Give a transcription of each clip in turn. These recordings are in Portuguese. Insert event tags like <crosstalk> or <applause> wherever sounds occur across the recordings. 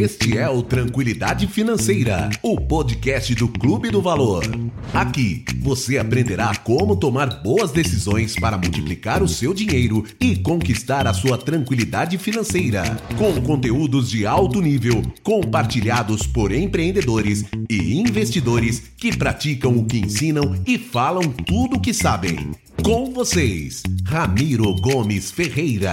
Este é o Tranquilidade Financeira, o podcast do Clube do Valor. Aqui você aprenderá como tomar boas decisões para multiplicar o seu dinheiro e conquistar a sua tranquilidade financeira, com conteúdos de alto nível compartilhados por empreendedores e investidores que praticam o que ensinam e falam tudo o que sabem. Com vocês, Ramiro Gomes Ferreira.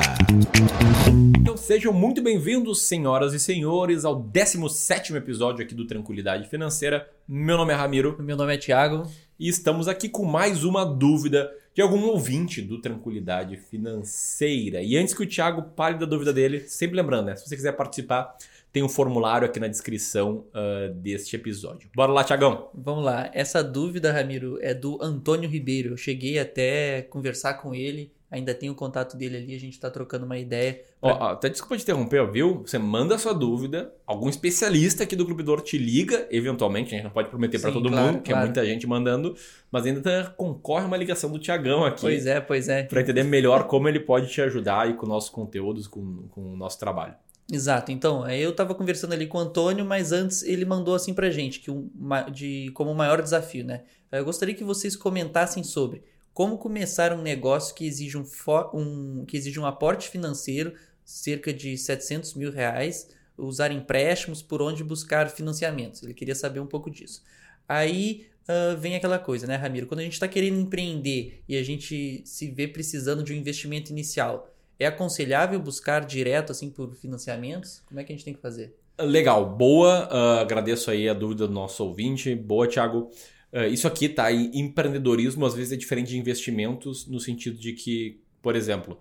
Então sejam muito bem-vindos, senhoras e senhores, ao 17 episódio aqui do Tranquilidade Financeira. Meu nome é Ramiro. Meu nome é Thiago. E estamos aqui com mais uma dúvida de algum ouvinte do Tranquilidade Financeira. E antes que o Thiago pare da dúvida dele, sempre lembrando, né? Se você quiser participar, tem um formulário aqui na descrição uh, deste episódio. Bora lá, Tiagão. Vamos lá. Essa dúvida, Ramiro, é do Antônio Ribeiro. Eu cheguei até conversar com ele. Ainda tenho o contato dele ali, a gente tá trocando uma ideia. Ó, pra... até desculpa te interromper, viu? Você manda a sua dúvida, algum especialista aqui do Clube do te liga, eventualmente, a gente não pode prometer para todo claro, mundo, que é muita gente mandando, mas ainda concorre uma ligação do Tiagão aqui. Pois é, pois é. Para entender melhor como ele pode te ajudar aí com nossos conteúdos, com, com o nosso trabalho. Exato. Então, eu estava conversando ali com o Antônio, mas antes ele mandou assim pra gente, que um, de, como maior desafio, né? Eu gostaria que vocês comentassem sobre como começar um negócio que exige um, um, que exige um aporte financeiro, cerca de 700 mil reais, usar empréstimos, por onde buscar financiamentos. Ele queria saber um pouco disso. Aí uh, vem aquela coisa, né, Ramiro? Quando a gente está querendo empreender e a gente se vê precisando de um investimento inicial, é aconselhável buscar direto assim por financiamentos? Como é que a gente tem que fazer? Legal, boa. Uh, agradeço aí a dúvida do nosso ouvinte. Boa, Thiago. Uh, isso aqui, tá? E empreendedorismo às vezes é diferente de investimentos no sentido de que, por exemplo,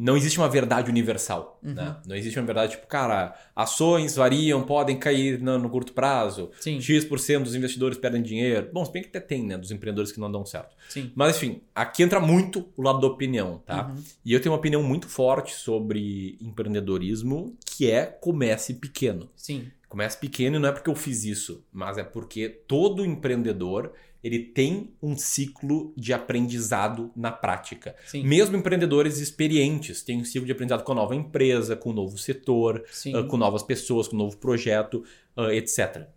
não existe uma verdade universal. Uhum. Né? Não existe uma verdade tipo, cara, ações variam, podem cair no, no curto prazo. Sim. X% dos investidores perdem dinheiro. Bom, se bem que até tem, né? Dos empreendedores que não dão certo. Sim. Mas enfim, aqui entra muito o lado da opinião, tá? Uhum. E eu tenho uma opinião muito forte sobre empreendedorismo, que é comece pequeno. Sim. Comece pequeno e não é porque eu fiz isso, mas é porque todo empreendedor ele tem um ciclo de aprendizado na prática. Sim. Mesmo empreendedores experientes têm um ciclo de aprendizado com a nova empresa, com o um novo setor, uh, com novas pessoas, com um novo projeto, uh, etc.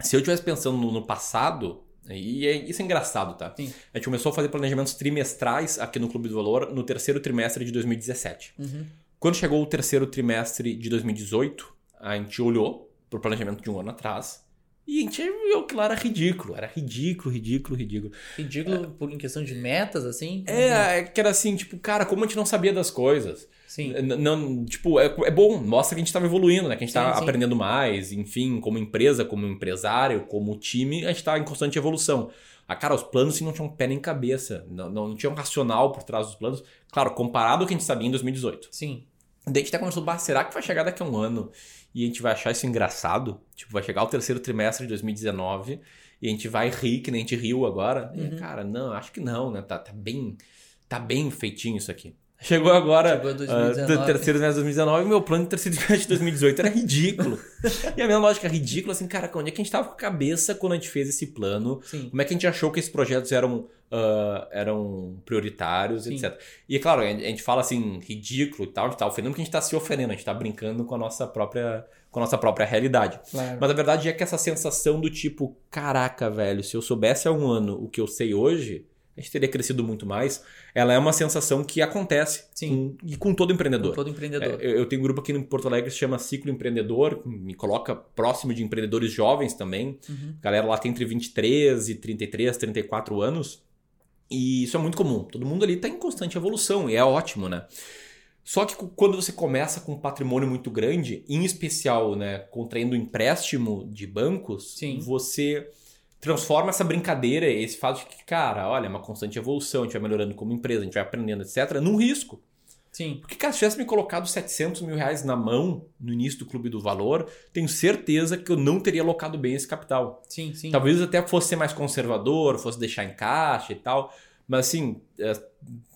Se eu estivesse pensando no, no passado, e é, isso é engraçado, tá? Sim. A gente começou a fazer planejamentos trimestrais aqui no Clube do Valor no terceiro trimestre de 2017. Uhum. Quando chegou o terceiro trimestre de 2018, a gente olhou para o planejamento de um ano atrás e a gente viu que lá era ridículo. Era ridículo, ridículo, ridículo. Ridículo é, por, em questão de metas, assim? É, é, que era assim, tipo, cara, como a gente não sabia das coisas. Sim. Não, tipo, é, é bom, mostra que a gente estava evoluindo, né? Que a gente estava aprendendo mais, enfim, como empresa, como empresário, como time, a gente estava em constante evolução. Ah, cara, os planos assim, não tinham pé nem cabeça. Não, não, não tinha um racional por trás dos planos. Claro, comparado ao que a gente sabia em 2018. Sim. Daí a gente até começou, será que vai chegar daqui a um ano? e a gente vai achar isso engraçado. Tipo, vai chegar o terceiro trimestre de 2019 e a gente vai rir, que nem a gente riu agora. Uhum. E, cara, não, acho que não, né? Tá, tá, bem, tá bem feitinho isso aqui. Chegou agora, Chegou 2019. Uh, terceiro trimestre de 2019 e meu plano de terceiro <laughs> trimestre de 2018 era ridículo. e a minha lógica é ridícula, assim, cara, onde é que a gente tava com a cabeça quando a gente fez esse plano? Sim. Como é que a gente achou que esses projetos eram, uh, eram prioritários, Sim. etc. E, é claro, a gente fala assim, ridículo e tal, a gente tá ofendendo porque a gente tá se ofendendo, a gente tá brincando com a nossa própria, com a nossa própria realidade. Claro. Mas a verdade é que essa sensação do tipo, caraca, velho, se eu soubesse há um ano o que eu sei hoje a gente teria crescido muito mais. Ela é uma sensação que acontece Sim. Com, e com todo empreendedor. Com todo empreendedor. É, eu tenho um grupo aqui em Porto Alegre que se chama Ciclo Empreendedor, me coloca próximo de empreendedores jovens também. Uhum. Galera lá tem entre 23 e 33, 34 anos. E isso é muito comum. Todo mundo ali está em constante evolução e é ótimo, né? Só que quando você começa com um patrimônio muito grande, em especial, né, contraindo empréstimo de bancos, Sim. você transforma essa brincadeira, esse fato de que, cara, olha, é uma constante evolução, a gente vai melhorando como empresa, a gente vai aprendendo, etc., num risco. Sim. Porque, cara, se tivesse me colocado 700 mil reais na mão no início do Clube do Valor, tenho certeza que eu não teria alocado bem esse capital. Sim, sim. Talvez até fosse ser mais conservador, fosse deixar em caixa e tal. Mas, assim, é,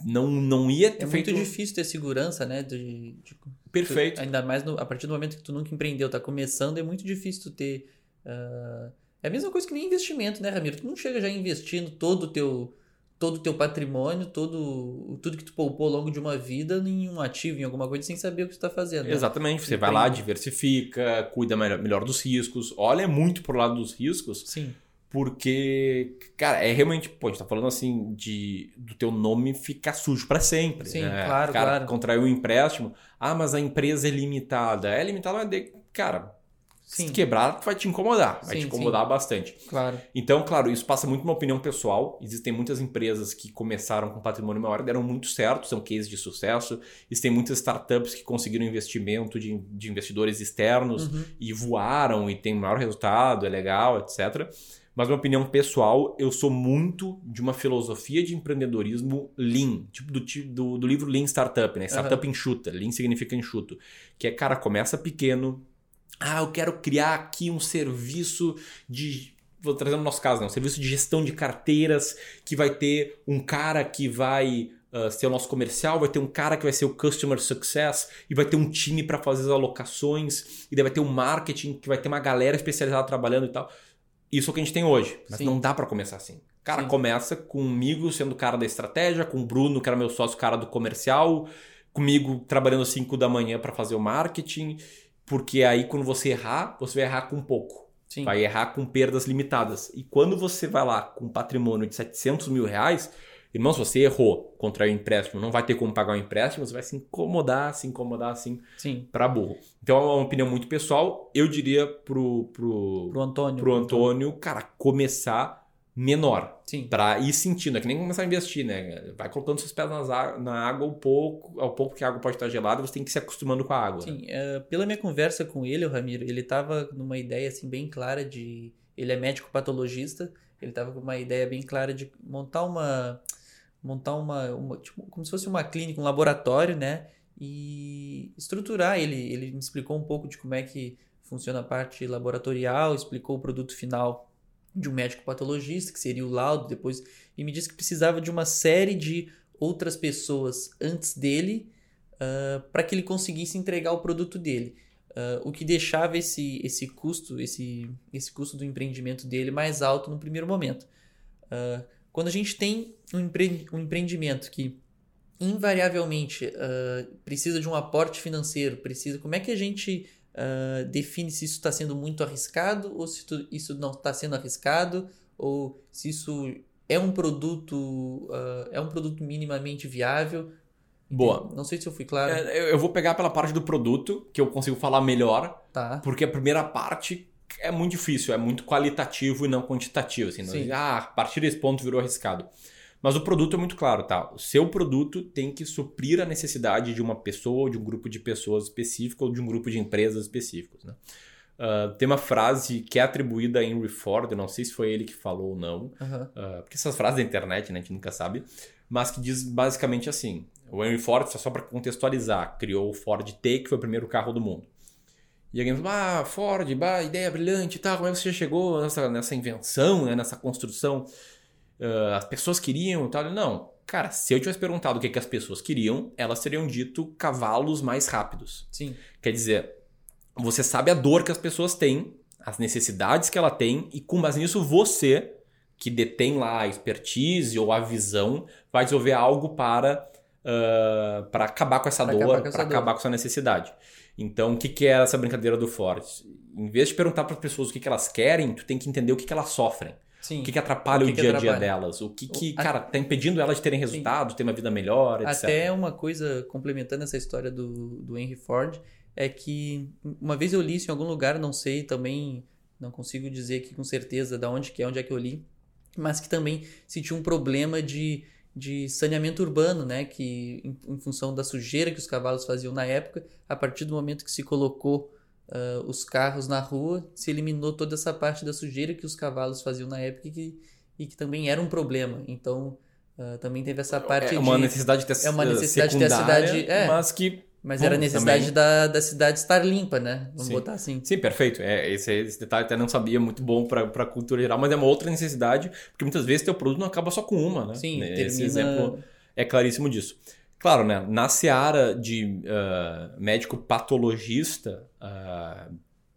não, não ia ter é feito... muito difícil ter segurança, né? De, de... Perfeito. ainda mais no, a partir do momento que tu nunca empreendeu, tá começando, é muito difícil tu ter... Uh é a mesma coisa que nem investimento, né, Ramiro? Tu não chega já investindo todo o teu, todo o teu patrimônio, todo, tudo que tu poupou ao longo de uma vida em um ativo, em alguma coisa, sem saber o que tu está fazendo. Né? Exatamente. Você vai lá, diversifica, cuida melhor dos riscos, olha muito pro lado dos riscos. Sim. Porque, cara, é realmente, pô, a gente tá falando assim de do teu nome ficar sujo para sempre. Sim, né? claro, cara, claro. contraiu um empréstimo. Ah, mas a empresa é limitada. É limitada, mas, de, cara, Sim. se quebrar, vai te incomodar. Vai Sim, te incomodar bastante. Claro. Então, claro, isso passa muito uma opinião pessoal. Existem muitas empresas que começaram com patrimônio maior e deram muito certo, são cases de sucesso. Existem muitas startups que conseguiram investimento de, de investidores externos Uhum. e voaram e tem maior resultado, é legal, etc. Mas, minha opinião pessoal, eu sou muito de uma filosofia de empreendedorismo lean, tipo do, do, do livro Lean Startup, né? Startup enxuta. Lean significa enxuto. Que é, cara, começa pequeno. Ah, eu quero criar aqui um serviço de. Vou trazer no nosso caso, né? Um serviço de gestão de carteiras que vai ter um cara que vai uh, ser o nosso comercial, vai ter um cara que vai ser o customer success e vai ter um time para fazer as alocações e daí vai ter um marketing que vai ter uma galera especializada trabalhando e tal. Isso é o que a gente tem hoje, mas Sim. não dá para começar assim. Cara, Sim. começa comigo sendo o cara da estratégia, com o Bruno, que era meu sócio, cara do comercial, comigo trabalhando às 5 da manhã para fazer o marketing, porque aí quando você errar, você vai errar com pouco. Sim. Vai errar com perdas limitadas. E quando você vai lá com um patrimônio de 700 mil reais, irmão, se você errou, contraiu empréstimo, não vai ter como pagar o empréstimo, você vai se incomodar, se incomodar assim Sim. para burro. Então é uma opinião muito pessoal. Eu diria pro, pro, Pro Antônio. pro Antônio, cara, começar menor. Sim. Pra ir sentindo, é que nem começar a investir, né? Vai colocando seus pés na água ao pouco, ao pouco que a água pode estar gelada, você tem que ir se acostumando com a água. né? Sim, eh, pela minha conversa com ele, o Ramiro, ele tava numa ideia assim bem clara de. Ele é médico patologista, ele tava com uma ideia bem clara de montar uma. montar uma. uma- tipo, como se fosse uma clínica, um laboratório, né? E estruturar. Ele, ele me explicou um pouco de como é que funciona a parte laboratorial, explicou o produto final de um médico patologista, que seria o laudo, depois. E me disse que precisava de uma série de outras pessoas antes dele para que ele conseguisse entregar o produto dele. Ah, o que deixava esse, esse custo, esse, esse custo do empreendimento dele mais alto no primeiro momento. Ah, quando a gente tem um, empre um empreendimento que invariavelmente ah, precisa de um aporte financeiro, precisa. Como é que a gente ah, define se isso está sendo muito arriscado ou se tu- isso não está sendo arriscado ou se isso é um produto ah, é um produto minimamente viável? Boa. Não sei se eu fui claro. É, eu- vou pegar pela parte do produto, que eu consigo falar melhor, Tá. porque a primeira parte é muito difícil, é muito qualitativo e não quantitativo. Assim, não- ah, a partir desse ponto virou arriscado. Mas o produto é muito claro, tá? O seu produto tem que suprir a necessidade de uma pessoa, ou de um grupo de pessoas específico, ou de um grupo de empresas específicos, né? Ah, tem uma frase que é atribuída a Henry Ford, eu não sei se foi ele que falou ou não, Aham. ah, porque essas frases da internet, né, a gente nunca sabe, mas que diz basicamente assim: o Henry Ford, só para contextualizar, criou o Ford T, que foi o primeiro carro do mundo. E alguém falou: Ah, Ford, bah, ideia brilhante e tal, como é que você já chegou nessa, nessa invenção, né, nessa construção? Ah, as pessoas queriam e tal. Não, cara, se eu tivesse perguntado o que, que as pessoas queriam, elas teriam dito cavalos mais rápidos. Sim. Quer dizer, você sabe a dor que as pessoas têm, as necessidades que ela tem, e com base nisso, você, que detém lá a expertise ou a visão, vai desenvolver algo para, ah, para acabar com essa Para dor, para acabar com essa necessidade. Então, o que, que é essa brincadeira do Ford? Em vez de perguntar para as pessoas o que, que elas querem, tu tem que entender o que, que elas sofrem. Sim. O que, que atrapalha o, O que que dia a dia delas. O que, que A- cara, tá impedindo elas de terem resultado, ter uma vida melhor, etc. Até uma coisa, complementando essa história do, do Henry Ford, é que uma vez eu li isso em algum lugar, não sei, também não consigo dizer aqui com certeza de onde que é, onde é que eu li, mas que também se tinha um problema de, de saneamento urbano, né? Que em, em função da sujeira que os cavalos faziam na época, a partir do momento que se colocou ah, os carros na rua, se eliminou toda essa parte da sujeira que os cavalos faziam na época e que, e que também era um problema. Então, ah, também teve essa parte é uma de... necessidade de ter, é uma necessidade de ter a cidade- é. mas que Mas Bom, era a necessidade também- da, da cidade estar limpa, né? Vamos Sim. botar assim. Sim, perfeito. É, esse, esse detalhe até não sabia, muito bom para a cultura geral, mas é uma outra necessidade, porque muitas vezes teu produto não acaba só com uma, né? Sim, Esse termina- exemplo é claríssimo disso. Claro, né? Na seara de ah, médico patologista, ah,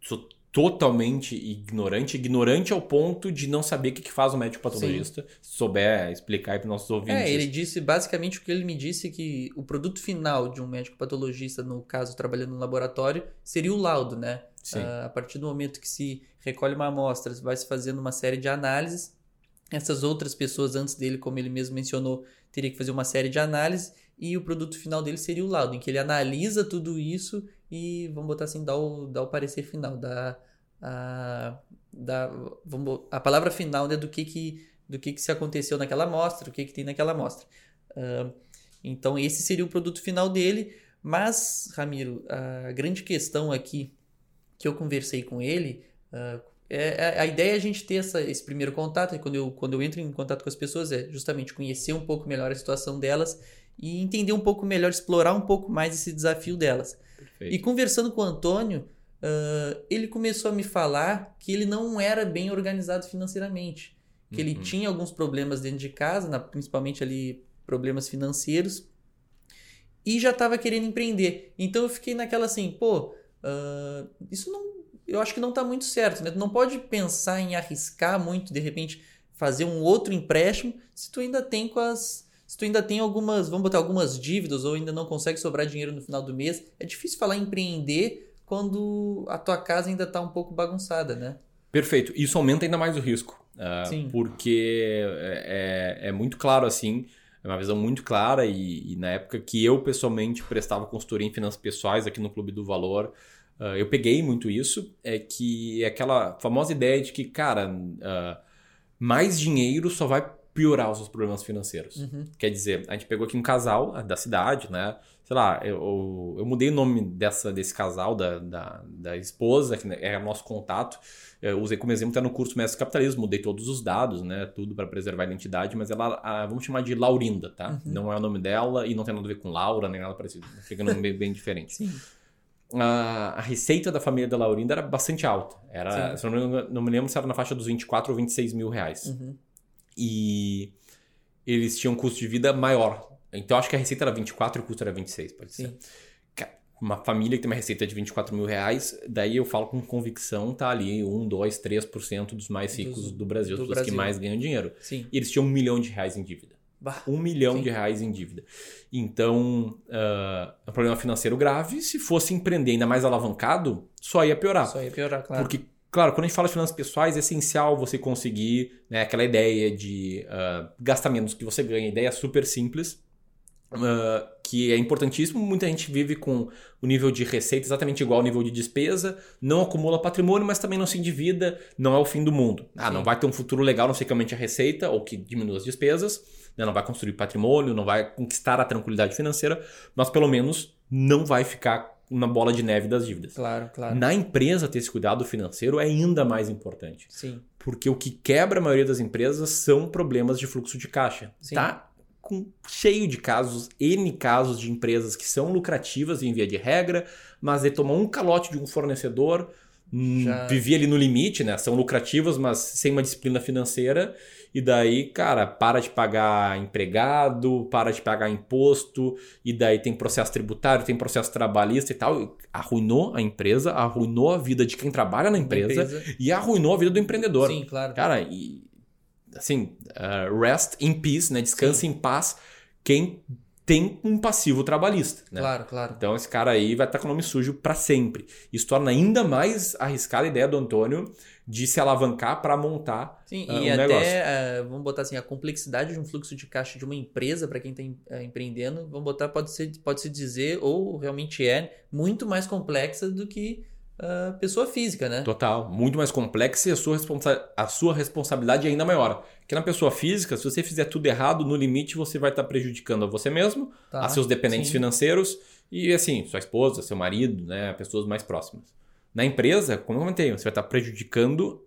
sou totalmente ignorante, ignorante ao ponto de não saber o que, que faz o médico patologista, se souber explicar para nossos ouvintes. É, ele disse basicamente o que ele me disse que o produto final de um médico patologista, no caso trabalhando no laboratório, seria o laudo, né? Sim. Uh, a partir do momento que se recolhe uma amostra, vai se fazendo uma série de análises. Essas outras pessoas antes dele, como ele mesmo mencionou, teria que fazer uma série de análises e o produto final dele seria o laudo, em que ele analisa tudo isso e, vamos botar assim, dá o, dá o parecer final, dá a, dá, vamos, a palavra final né, do que que do que que se aconteceu naquela amostra, o que que tem naquela amostra. Uh, então esse seria o produto final dele, mas, Ramiro, a grande questão aqui que eu conversei com ele, uh, é, a ideia é a gente ter essa, esse primeiro contato, e quando eu, quando eu entro em contato com as pessoas, é justamente conhecer um pouco melhor a situação delas e entender um pouco melhor, explorar um pouco mais esse desafio delas. Perfeito. E conversando com o Antônio, uh, ele começou a me falar que ele não era bem organizado financeiramente, que uhum. ele tinha alguns problemas dentro de casa, na, principalmente ali problemas financeiros, e já estava querendo empreender. Então eu fiquei naquela assim, pô, uh, isso não, eu acho que não está muito certo, né? Tu não pode pensar em arriscar muito, de repente fazer um outro empréstimo, se tu ainda tem com as se tu ainda tem algumas, vamos botar algumas dívidas ou ainda não consegue sobrar dinheiro no final do mês, é difícil falar em empreender quando a tua casa ainda está um pouco bagunçada, né? Perfeito. Isso aumenta ainda mais o risco. Uh, Sim. Porque é, é, é, muito claro assim, é uma visão muito clara e, e, na época que eu pessoalmente prestava consultoria em finanças pessoais aqui no Clube do Valor, uh, eu peguei muito isso, é que é aquela famosa ideia de que, cara, uh, mais dinheiro só vai piorar os seus problemas financeiros. Uhum. Quer dizer, a gente pegou aqui um casal da cidade, né? Sei lá, eu, eu mudei o nome dessa, desse casal, da, da, da esposa, que é o nosso contato. Eu usei como exemplo até no curso Mestre Capitalismo, mudei todos os dados, né? Tudo para preservar a identidade, mas ela, a, vamos chamar de Laurinda, tá? Uhum. Não é o nome dela e não tem nada a ver com Laura, nem nada parecido. Fica um nome bem, bem diferente. <laughs> Sim. A, a, receita da família da Laurinda era bastante alta. Era, se não, não me lembro se era na faixa dos 24 ou 26 mil reais. Uhum e eles tinham um custo de vida maior. Então acho que a receita era 24 e o custo era 26, pode Sim. ser. Uma família que tem uma receita de 24 mil reais, daí eu falo com convicção, tá ali 1, 2, 3% dos mais ricos dos, do Brasil, do Brasil. que mais ganham dinheiro. Sim. E eles tinham um milhão de reais em dívida. Bah, um milhão sim. de reais em dívida. Então, uh, é um problema financeiro grave. Se fosse empreender ainda mais alavancado, só ia piorar. Só ia piorar, claro. Porque Claro, quando a gente fala de finanças pessoais, é essencial você conseguir né, aquela ideia de uh, gastar menos que você ganha. Ideia super simples, uh, que é importantíssimo. Muita gente vive com o nível de receita exatamente igual ao nível de despesa, não acumula patrimônio, mas também não se endivida, não é o fim do mundo. Ah, Sim. não vai ter um futuro legal, não sei que aumente a receita ou que diminua as despesas, né, não vai construir patrimônio, não vai conquistar a tranquilidade financeira, mas pelo menos não vai ficar uma bola de neve das dívidas. Claro, claro. Na empresa, ter esse cuidado financeiro é ainda mais importante. Sim. Porque o que quebra a maioria das empresas são problemas de fluxo de caixa. Sim. Tá com, cheio de casos, N casos de empresas que são lucrativas em via de regra, mas de tomar um calote de um fornecedor, Já... vivia ali no limite, né? São lucrativas, mas sem uma disciplina financeira e daí, cara, para de pagar empregado, para de pagar imposto, e daí tem processo tributário, tem processo trabalhista e tal. Arruinou a empresa, arruinou a vida de quem trabalha na empresa, empresa. e arruinou a vida do empreendedor. Sim, claro. Cara, e assim, uh, rest in peace, né? Descanse Sim. em paz quem tem um passivo trabalhista. Né? Claro, claro. Então esse cara aí vai estar com o nome sujo para sempre. Isso torna ainda mais arriscada a ideia do Antônio de se alavancar para montar Sim, uh, e um até, uh, vamos botar assim, a complexidade de um fluxo de caixa de uma empresa para quem está uh, empreendendo, vamos botar, pode ser, pode se dizer, ou realmente é, muito mais complexa do que pessoa física, né? Total, muito mais complexa e a sua, responsa a sua responsabilidade é ainda maior. Porque na pessoa física, se você fizer tudo errado, no limite você vai estar tá prejudicando a você mesmo, tá, a seus dependentes sim. financeiros e assim, sua esposa, seu marido, né, pessoas mais próximas. Na empresa, como eu comentei, você vai estar prejudicando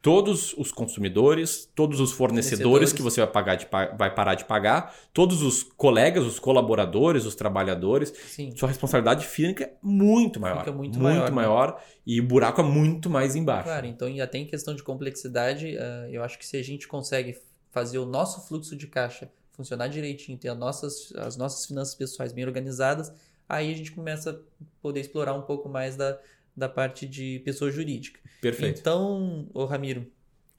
todos os consumidores, todos os fornecedores, que você vai, pagar de, vai parar de pagar, todos os colegas, os colaboradores, os trabalhadores. Sim. Sua responsabilidade fica é muito maior. Fica muito, muito maior. Né? maior né? E o buraco é muito mais embaixo. Claro, então ainda tem questão de complexidade. Uh, eu acho que se a gente consegue fazer o nosso fluxo de caixa funcionar direitinho, ter as nossas, as nossas finanças pessoais bem organizadas, aí a gente começa a poder explorar um pouco mais da, da parte de pessoa jurídica. Perfeito. Então, ô Ramiro,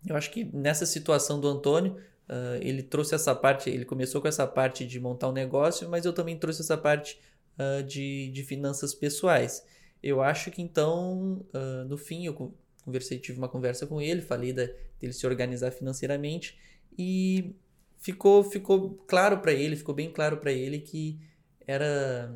eu acho que nessa situação do Antônio, uh, ele trouxe essa parte, ele começou com essa parte de montar um negócio, mas eu também trouxe essa parte uh, de, de finanças pessoais. Eu acho que então, uh, no fim, eu conversei, tive uma conversa com ele, falei da, dele se organizar financeiramente e ficou, ficou claro para ele, ficou bem claro para ele que era,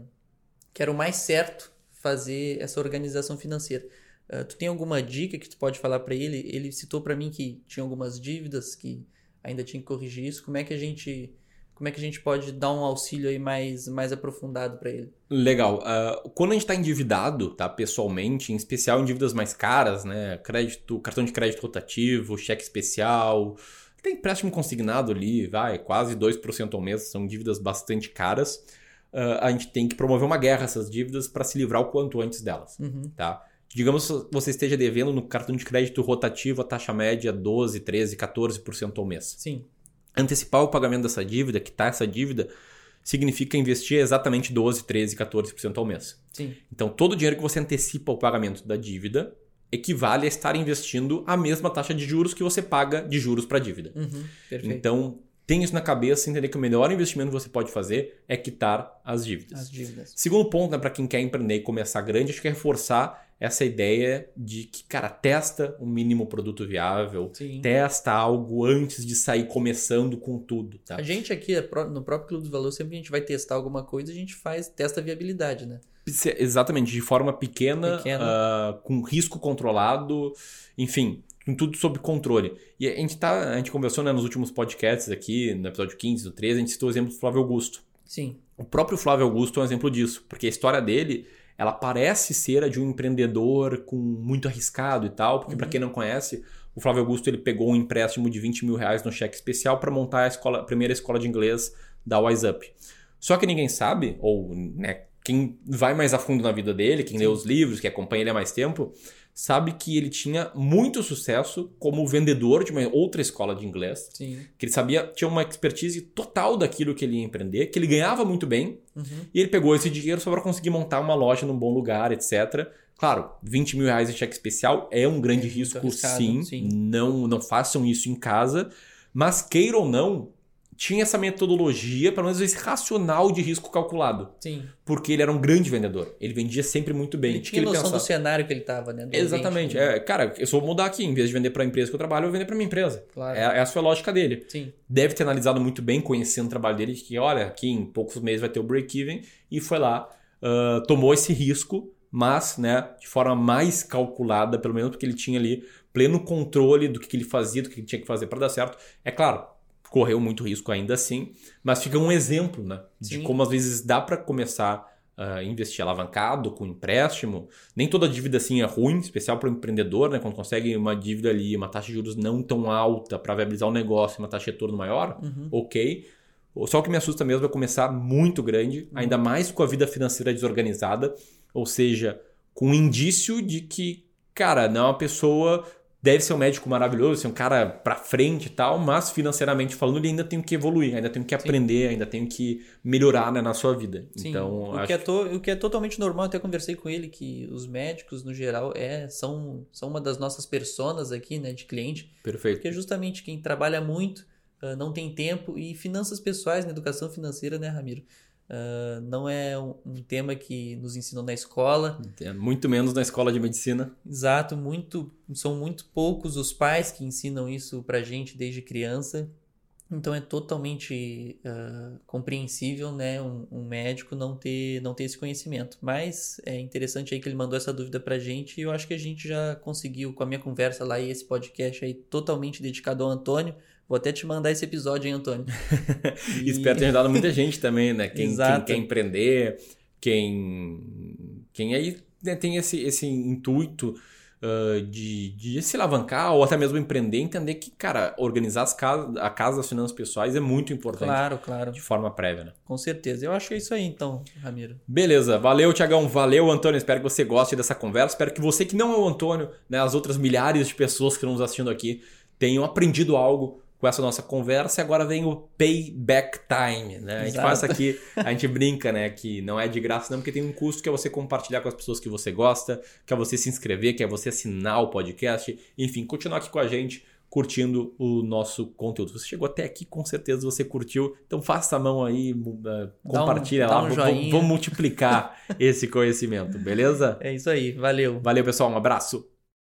que era o mais certo fazer essa organização financeira. Uh, tu tem alguma dica que tu pode falar para ele? Ele citou para mim que tinha algumas dívidas que ainda tinha que corrigir isso. Como é que a gente como é que a gente pode dar um auxílio aí mais, mais aprofundado para ele? Legal. Uh, quando a gente está endividado, tá, pessoalmente, em especial em dívidas mais caras, né, crédito, cartão de crédito rotativo, cheque especial, tem empréstimo consignado ali, vai, quase 2% ao mês, são dívidas bastante caras. Uh, a gente tem que promover uma guerra essas dívidas para se livrar o quanto antes delas, uhum. tá? Digamos que você esteja devendo no cartão de crédito rotativo a taxa média 12, 13, 14% ao mês. Sim. Antecipar o pagamento dessa dívida, quitar essa dívida, significa investir exatamente 12, 13, 14% ao mês. Sim. Então, todo o dinheiro que você antecipa o pagamento da dívida equivale a estar investindo a mesma taxa de juros que você paga de juros para a dívida. Uhum, perfeito. Então, tem isso na cabeça, entender que o melhor investimento que você pode fazer é quitar as dívidas. As dívidas. Segundo ponto, né, para quem quer empreender e começar grande, acho que é reforçar essa ideia de que, cara, testa um mínimo produto viável, Sim. testa algo antes de sair começando com tudo, tá? A gente aqui no próprio Clube do Valor, sempre que a gente vai testar alguma coisa, a gente faz, testa a viabilidade, né? Exatamente, de forma pequena, Pequena. ah, com risco controlado, enfim, com tudo sob controle. E a gente, tá, a gente conversou né, nos últimos podcasts aqui, no episódio 15, no 13, a gente citou o exemplo do Flávio Augusto. Sim. O próprio Flávio Augusto é um exemplo disso, porque a história dele, ela parece ser a de um empreendedor com muito arriscado e tal, porque para quem não conhece, o Flávio Augusto ele pegou um empréstimo de 20 mil reais no cheque especial para montar a, escola, a primeira escola de inglês da Wise Up. Só que ninguém sabe, ou né, quem vai mais a fundo na vida dele, quem lê os livros, que acompanha ele há mais tempo, sabe que ele tinha muito sucesso como vendedor de uma outra escola de inglês, Sim. que ele sabia, tinha uma expertise total daquilo que ele ia empreender, que ele ganhava muito bem, Uhum. e ele pegou esse dinheiro só para conseguir montar uma loja num bom lugar, etc. Claro, 20 mil reais em cheque especial é um grande É risco, sim. sim. Não, não façam isso em casa. Mas queira ou não, tinha essa metodologia, pelo menos esse racional de risco calculado. Sim. Porque ele era um grande vendedor. Ele vendia sempre muito bem. Ele que tinha noção pensava? do cenário que ele tava, né? Do Exatamente. ambiente, né? É, cara, eu só vou mudar aqui. Em vez de vender para a empresa que eu trabalho, eu vou vender para minha empresa. Claro. É, essa foi a lógica dele Sim. deve ter analisado muito bem, conhecendo o trabalho dele, que olha, aqui em poucos meses vai ter o break-even, e foi lá, ah, tomou esse risco, mas né, de forma mais calculada, pelo menos porque ele tinha ali pleno controle do que, que ele fazia, do que ele tinha que fazer para dar certo. É claro, correu muito risco ainda assim, mas fica um exemplo né, de Sim. como às vezes dá para começar a investir alavancado, com empréstimo. Nem toda dívida assim é ruim, especial para o empreendedor, né? Quando consegue uma dívida ali, uma taxa de juros não tão alta para viabilizar o negócio, uma taxa de retorno maior, Uhum. ok. Só o que me assusta mesmo é começar muito grande, ainda mais com a vida financeira desorganizada, ou seja, com um indício de que, cara, não é uma pessoa. Deve ser um médico maravilhoso, ser um cara pra frente e tal, mas financeiramente falando, ele ainda tem que evoluir, ainda tem que aprender, ainda tem que melhorar né, na sua vida. Sim. Então, o, acho que é to- o que é totalmente normal, até conversei com ele que os médicos, no geral, é, são, são uma das nossas personas aqui, né, de cliente, perfeito. porque é justamente quem trabalha muito, ah, não tem tempo, e finanças pessoais, na educação financeira, né, Ramiro? Ah, não é um, um tema que nos ensinam na escola, É, Muito menos na escola de medicina. Exato, muito, são muito poucos os pais que ensinam isso pra gente desde criança. Então é totalmente ah, compreensível, né, um, um médico não ter, não ter esse conhecimento. Mas é interessante aí que ele mandou essa dúvida pra gente e eu acho que a gente já conseguiu, com a minha conversa lá e esse podcast aí totalmente dedicado ao Antônio. Vou até te mandar esse episódio, hein, Antônio? E <laughs> espero ter ajudado muita gente também, né? Quem, quem quer empreender, quem, quem aí né, tem esse, esse intuito ah, de, de se alavancar ou até mesmo empreender, entender que, cara, organizar as casas, a casa das finanças pessoais é muito importante Claro, claro, de forma prévia, né? com certeza. Eu acho que é isso aí então, Ramiro. Beleza, valeu, Tiagão, valeu, Antônio. Espero que você goste dessa conversa. Espero que você que não é o Antônio, né, as outras milhares de pessoas que estão nos assistindo aqui, tenham aprendido algo com essa nossa conversa e agora vem o payback time, né? A gente faz aqui, <laughs> a gente brinca, né, que não é de graça não, porque tem um custo que é você compartilhar com as pessoas que você gosta, que é você se inscrever, que é você assinar o podcast, enfim, continuar aqui com a gente curtindo o nosso conteúdo. Você chegou até aqui, com certeza você curtiu. Então faça a mão aí, uh, compartilha dá lá, um vamos multiplicar <laughs> esse conhecimento, beleza? É isso aí, valeu. Valeu, pessoal, um abraço.